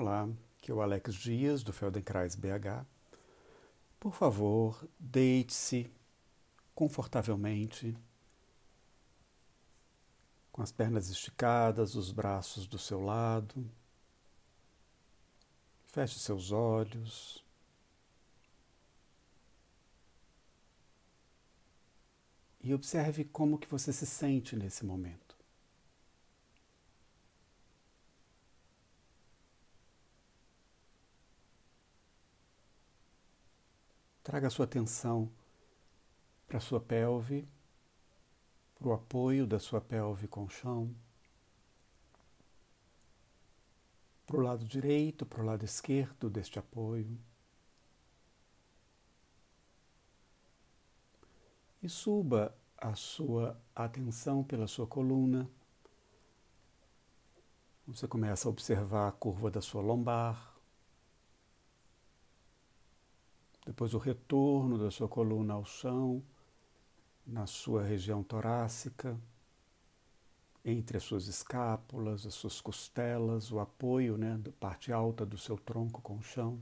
Olá, aqui é o Alex Dias do Feldenkrais BH. Por favor, deite-se confortavelmente, com as pernas esticadas, os braços do seu lado. Feche seus olhos. E observe como que você se sente nesse momento. Traga a sua atenção para a sua pelve, para o apoio da sua pelve com o chão, para o lado direito, para o lado esquerdo deste apoio. E suba a sua atenção pela sua coluna. Você começa a observar a curva da sua lombar, depois o retorno da sua coluna ao chão, na sua região torácica, entre as suas escápulas, as suas costelas, o apoio né, da parte alta do seu tronco com o chão.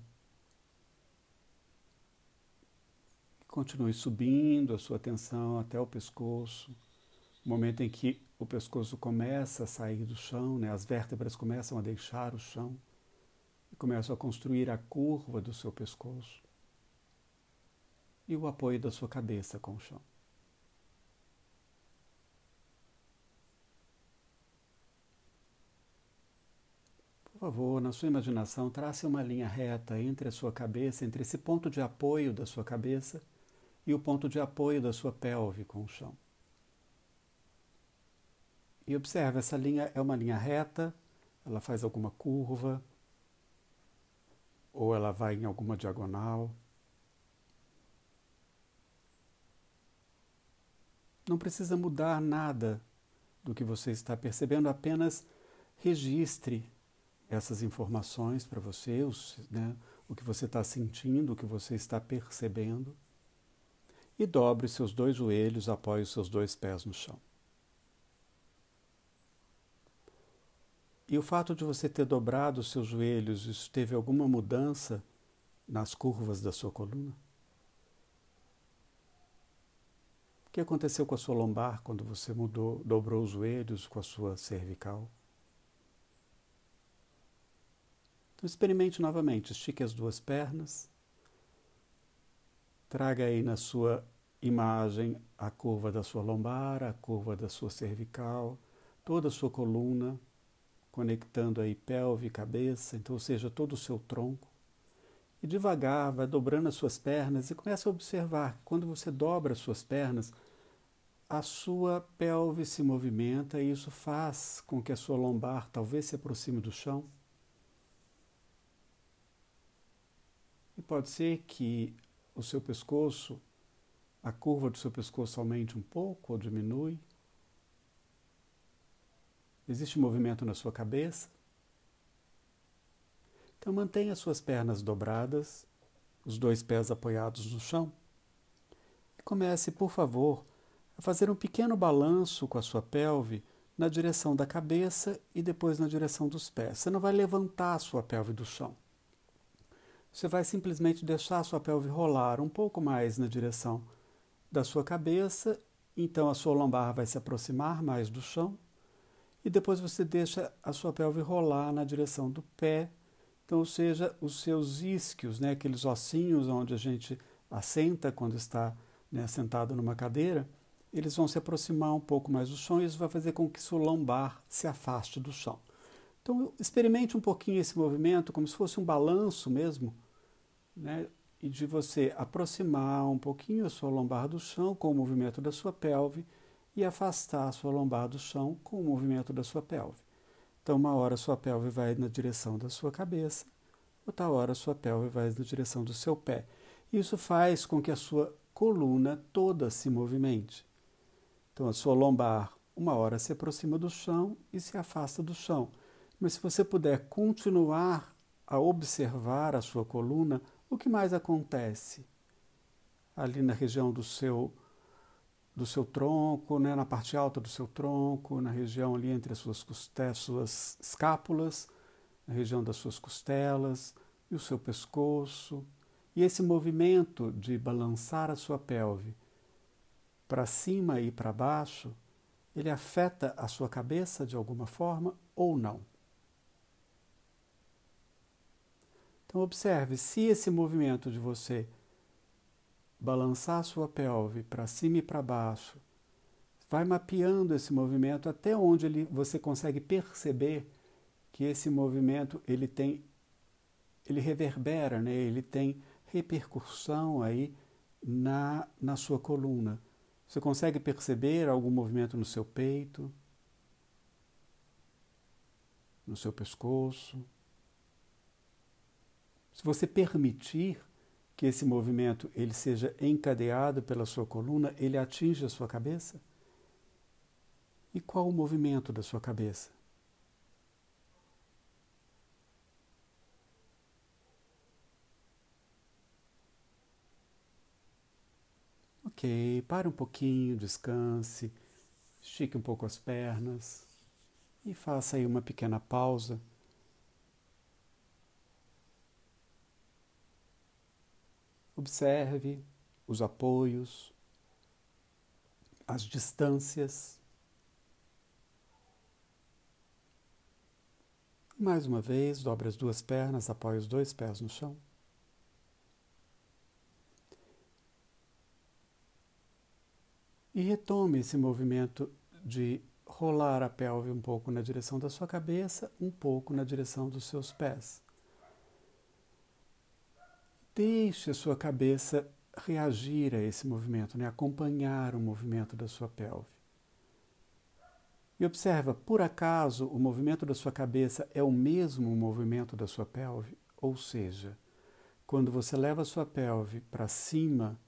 Continue subindo a sua atenção até o pescoço, momento em que o pescoço começa a sair do chão, né, as vértebras começam a deixar o chão e começam a construir a curva do seu pescoço e o apoio da sua cabeça com o chão. Por favor, na sua imaginação, trace uma linha reta entre a sua cabeça, entre esse ponto de apoio da sua cabeça e o ponto de apoio da sua pelve com o chão. E observe, essa linha é uma linha reta, ela faz alguma curva, ou ela vai em alguma diagonal. Não precisa mudar nada do que você está percebendo, apenas registre essas informações para você, os, né, o que você está sentindo, o que você está percebendo, e dobre seus dois joelhos, apoie os seus dois pés no chão. E o fato de você ter dobrado os seus joelhos, isso teve alguma mudança nas curvas da sua coluna? Que aconteceu com a sua lombar quando você mudou, dobrou os joelhos com a sua cervical? Então experimente novamente, estique as duas pernas, traga aí na sua imagem a curva da sua lombar, a curva da sua cervical, toda a sua coluna, conectando aí pelve cabeça, então, ou seja, todo o seu tronco. E devagar vai dobrando as suas pernas e começa a observar que quando você dobra as suas pernas, a sua pelve se movimenta e isso faz com que a sua lombar talvez se aproxime do chão. E pode ser que o seu pescoço, a curva do seu pescoço aumente um pouco ou diminui. Existe movimento na sua cabeça. Então mantenha as suas pernas dobradas, os dois pés apoiados no chão. E comece, por favor, a fazer um pequeno balanço com a sua pelve na direção da cabeça e depois na direção dos pés. Você não vai levantar a sua pelve do chão. Você vai simplesmente deixar a sua pelve rolar um pouco mais na direção da sua cabeça, então a sua lombar vai se aproximar mais do chão, e depois você deixa a sua pelve rolar na direção do pé, então, ou seja, os seus isquios, né, aqueles ossinhos onde a gente assenta quando está né, sentado numa cadeira, eles vão se aproximar um pouco mais do chão e isso vai fazer com que seu lombar se afaste do chão. Então, experimente um pouquinho esse movimento, como se fosse um balanço mesmo, né? e de você aproximar um pouquinho a sua lombar do chão com o movimento da sua pelve e afastar a sua lombar do chão com o movimento da sua pelve. Então, uma hora a sua pelve vai na direção da sua cabeça, outra hora a sua pelve vai na direção do seu pé. Isso faz com que a sua coluna toda se movimente. Então, a sua lombar, uma hora se aproxima do chão e se afasta do chão. Mas se você puder continuar a observar a sua coluna, o que mais acontece? Ali na região do seu do seu tronco, né, na parte alta do seu tronco, na região ali entre as suas costas, suas escápulas, na região das suas costelas e o seu pescoço. E esse movimento de balançar a sua pelve para cima e para baixo, ele afeta a sua cabeça de alguma forma ou não? Então, observe se esse movimento de você balançar a sua pelve para cima e para baixo, vai mapeando esse movimento até onde ele, você consegue perceber que esse movimento ele tem ele reverbera, né? ele tem repercussão aí na, na sua coluna. Você consegue perceber algum movimento no seu peito, no seu pescoço? Se você permitir que esse movimento ele seja encadeado pela sua coluna, ele atinge a sua cabeça? E qual o movimento da sua cabeça? Ok, pare um pouquinho, descanse, estique um pouco as pernas e faça aí uma pequena pausa Observe os apoios, as distâncias. Mais uma vez, dobre as duas pernas, apoie os dois pés no chão. E retome esse movimento de rolar a pelve um pouco na direção da sua cabeça, um pouco na direção dos seus pés. Deixe a sua cabeça reagir a esse movimento, né? acompanhar o movimento da sua pelve. E observa, por acaso o movimento da sua cabeça é o mesmo movimento da sua pelve? Ou seja, quando você leva a sua pelve para cima,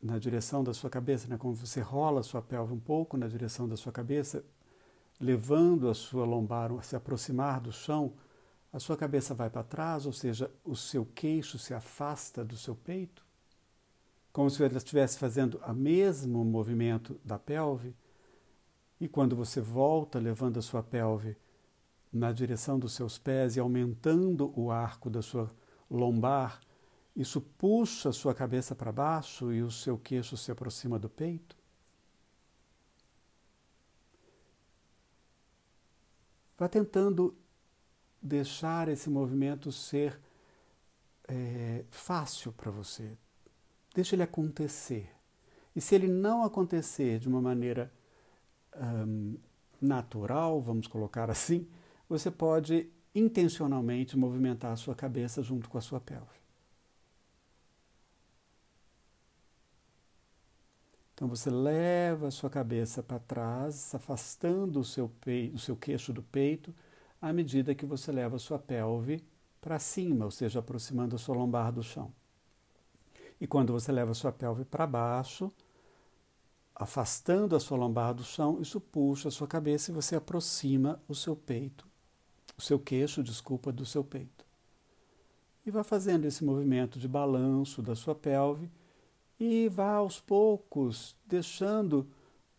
na direção da sua cabeça, né? quando você rola a sua pelve um pouco na direção da sua cabeça, levando a sua lombar a se aproximar do chão, a sua cabeça vai para trás, ou seja, o seu queixo se afasta do seu peito, como se ela estivesse fazendo o mesmo movimento da pelve. E quando você volta, levando a sua pelve na direção dos seus pés e aumentando o arco da sua lombar, isso puxa sua cabeça para baixo e o seu queixo se aproxima do peito. Vá tentando deixar esse movimento ser é, fácil para você. Deixa ele acontecer. E se ele não acontecer de uma maneira um, natural, vamos colocar assim, você pode intencionalmente movimentar a sua cabeça junto com a sua pelve. Então você leva a sua cabeça para trás, afastando o seu, peito, o seu queixo do peito à medida que você leva a sua pelve para cima, ou seja, aproximando a sua lombar do chão. E quando você leva a sua pelve para baixo, afastando a sua lombar do chão, isso puxa a sua cabeça e você aproxima o seu peito, o seu queixo, desculpa, do seu peito. E vá fazendo esse movimento de balanço da sua pelve e vá aos poucos deixando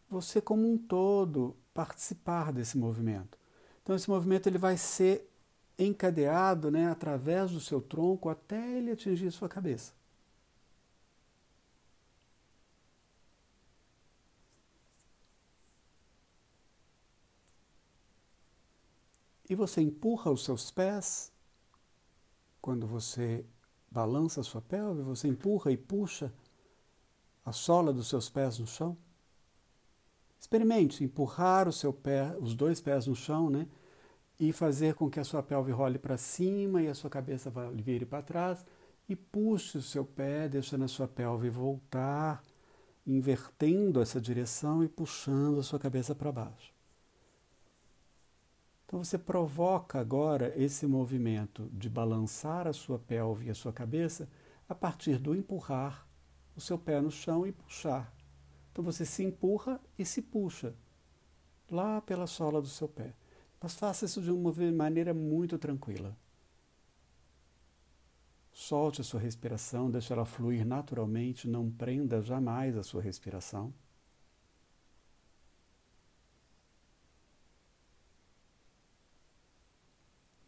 você como um todo participar desse movimento. Então esse movimento ele vai ser encadeado né, através do seu tronco até ele atingir sua cabeça. E você empurra os seus pés quando você balança a sua pelve, você empurra e puxa a sola dos seus pés no chão. Experimente empurrar o seu pé, os dois pés no chão, né? e fazer com que a sua pelve role para cima e a sua cabeça vire para trás e puxe o seu pé, deixando a sua pelve voltar, invertendo essa direção e puxando a sua cabeça para baixo. Então você provoca agora esse movimento de balançar a sua pelve e a sua cabeça a partir do empurrar o seu pé no chão e puxar. Então você se empurra e se puxa lá pela sola do seu pé. Mas faça isso de uma maneira muito tranquila. Solte a sua respiração, deixe ela fluir naturalmente, não prenda jamais a sua respiração.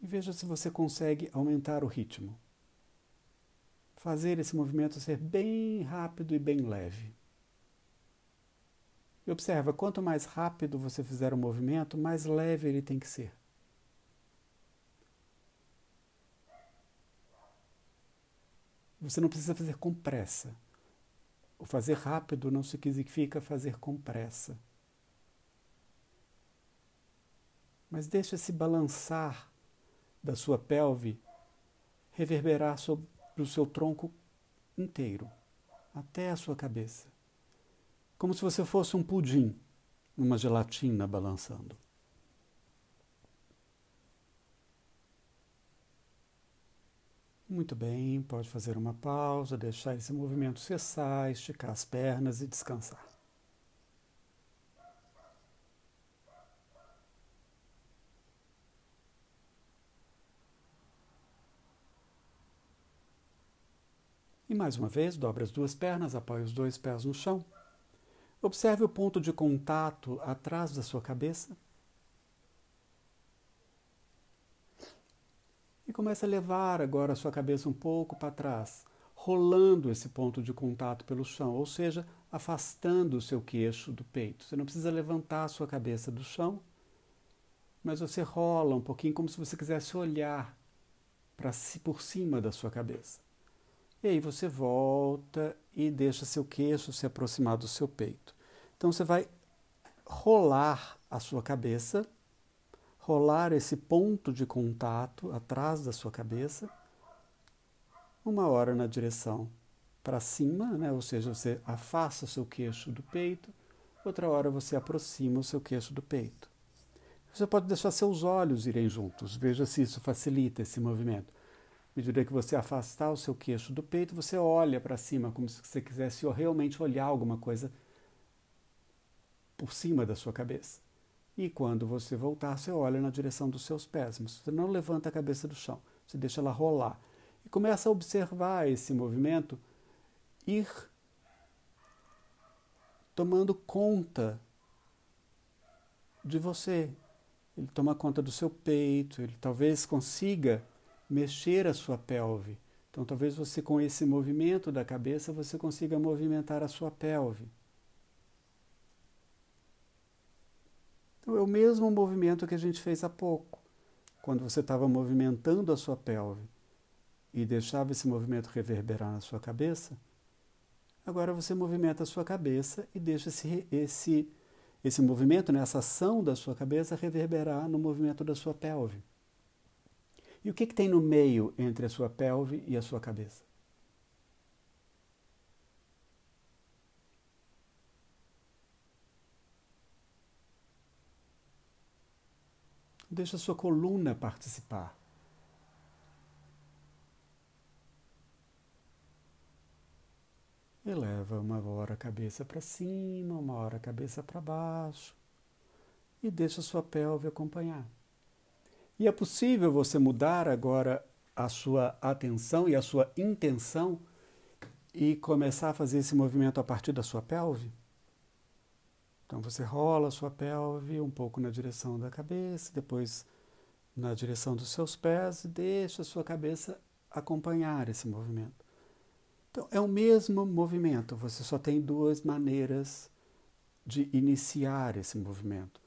e veja se você consegue aumentar o ritmo. Fazer esse movimento ser bem rápido e bem leve. E observa, quanto mais rápido você fizer o movimento, mais leve ele tem que ser. Você não precisa fazer com pressa. O fazer rápido não significa fazer com pressa. Mas deixa se balançar da sua pelve reverberar sobre o seu tronco inteiro, até a sua cabeça. Como se você fosse um pudim, uma gelatina balançando. Muito bem, pode fazer uma pausa, deixar esse movimento cessar, esticar as pernas e descansar. Mais uma vez, dobre as duas pernas, apoie os dois pés no chão. Observe o ponto de contato atrás da sua cabeça. E comece a levar agora a sua cabeça um pouco para trás, rolando esse ponto de contato pelo chão, ou seja, afastando o seu queixo do peito. Você não precisa levantar a sua cabeça do chão, mas você rola um pouquinho como se você quisesse olhar para si por cima da sua cabeça. E aí você volta e deixa seu queixo se aproximar do seu peito. Então você vai rolar a sua cabeça, rolar esse ponto de contato atrás da sua cabeça, uma hora na direção para cima, né? ou seja, você afasta o seu queixo do peito, outra hora você aproxima o seu queixo do peito. Você pode deixar seus olhos irem juntos, veja se isso facilita esse movimento. À medida que você afastar o seu queixo do peito, você olha para cima, como se você quisesse realmente olhar alguma coisa por cima da sua cabeça. E quando você voltar, você olha na direção dos seus pés, mas você não levanta a cabeça do chão, você deixa ela rolar. E começa a observar esse movimento ir tomando conta de você. Ele toma conta do seu peito, ele talvez consiga mexer a sua pelve. Então, talvez você, com esse movimento da cabeça, você consiga movimentar a sua pelve. Então, é o mesmo movimento que a gente fez há pouco, quando você estava movimentando a sua pelve e deixava esse movimento reverberar na sua cabeça. Agora você movimenta a sua cabeça e deixa esse, esse, esse movimento, né, essa ação da sua cabeça reverberar no movimento da sua pelve. E o que, que tem no meio entre a sua pelve e a sua cabeça? Deixa a sua coluna participar. Eleva uma hora a cabeça para cima, uma hora a cabeça para baixo e deixa a sua pelve acompanhar. E é possível você mudar agora a sua atenção e a sua intenção e começar a fazer esse movimento a partir da sua pelve? Então você rola a sua pelve um pouco na direção da cabeça, depois na direção dos seus pés e deixa a sua cabeça acompanhar esse movimento. Então é o mesmo movimento, você só tem duas maneiras de iniciar esse movimento.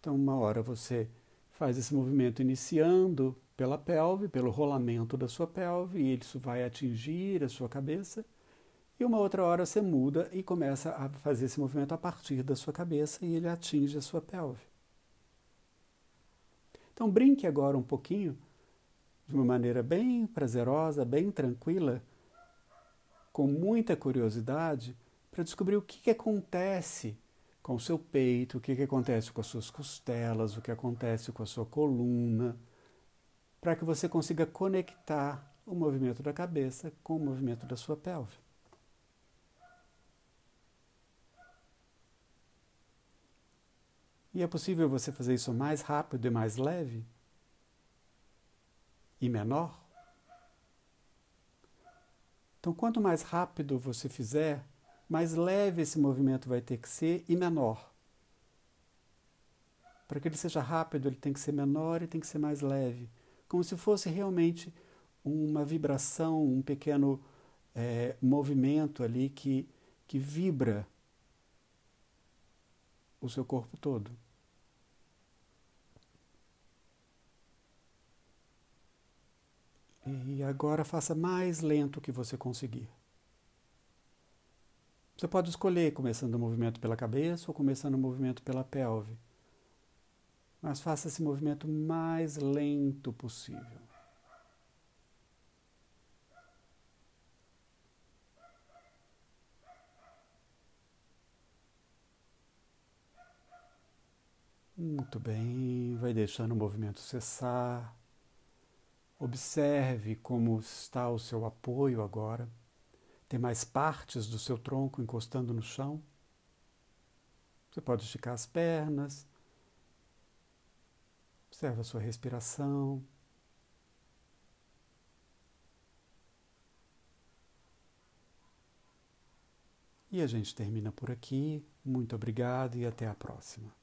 Então, uma hora você faz esse movimento iniciando pela pelve, pelo rolamento da sua pelve, e isso vai atingir a sua cabeça. E uma outra hora você muda e começa a fazer esse movimento a partir da sua cabeça e ele atinge a sua pelve. Então brinque agora um pouquinho, de uma maneira bem prazerosa, bem tranquila, com muita curiosidade, para descobrir o que, que acontece com o seu peito, o que, que acontece com as suas costelas, o que acontece com a sua coluna, para que você consiga conectar o movimento da cabeça com o movimento da sua pelve. E é possível você fazer isso mais rápido e mais leve? E menor? Então, quanto mais rápido você fizer, mais leve esse movimento vai ter que ser e menor. Para que ele seja rápido, ele tem que ser menor e tem que ser mais leve, como se fosse realmente uma vibração, um pequeno é, movimento ali que, que vibra o seu corpo todo. E agora faça mais lento que você conseguir. Você pode escolher começando o movimento pela cabeça ou começando o movimento pela pelve. Mas faça esse movimento mais lento possível. Muito bem, vai deixando o movimento cessar. Observe como está o seu apoio agora. Tem mais partes do seu tronco encostando no chão. Você pode esticar as pernas. Observe a sua respiração. E a gente termina por aqui. Muito obrigado e até a próxima.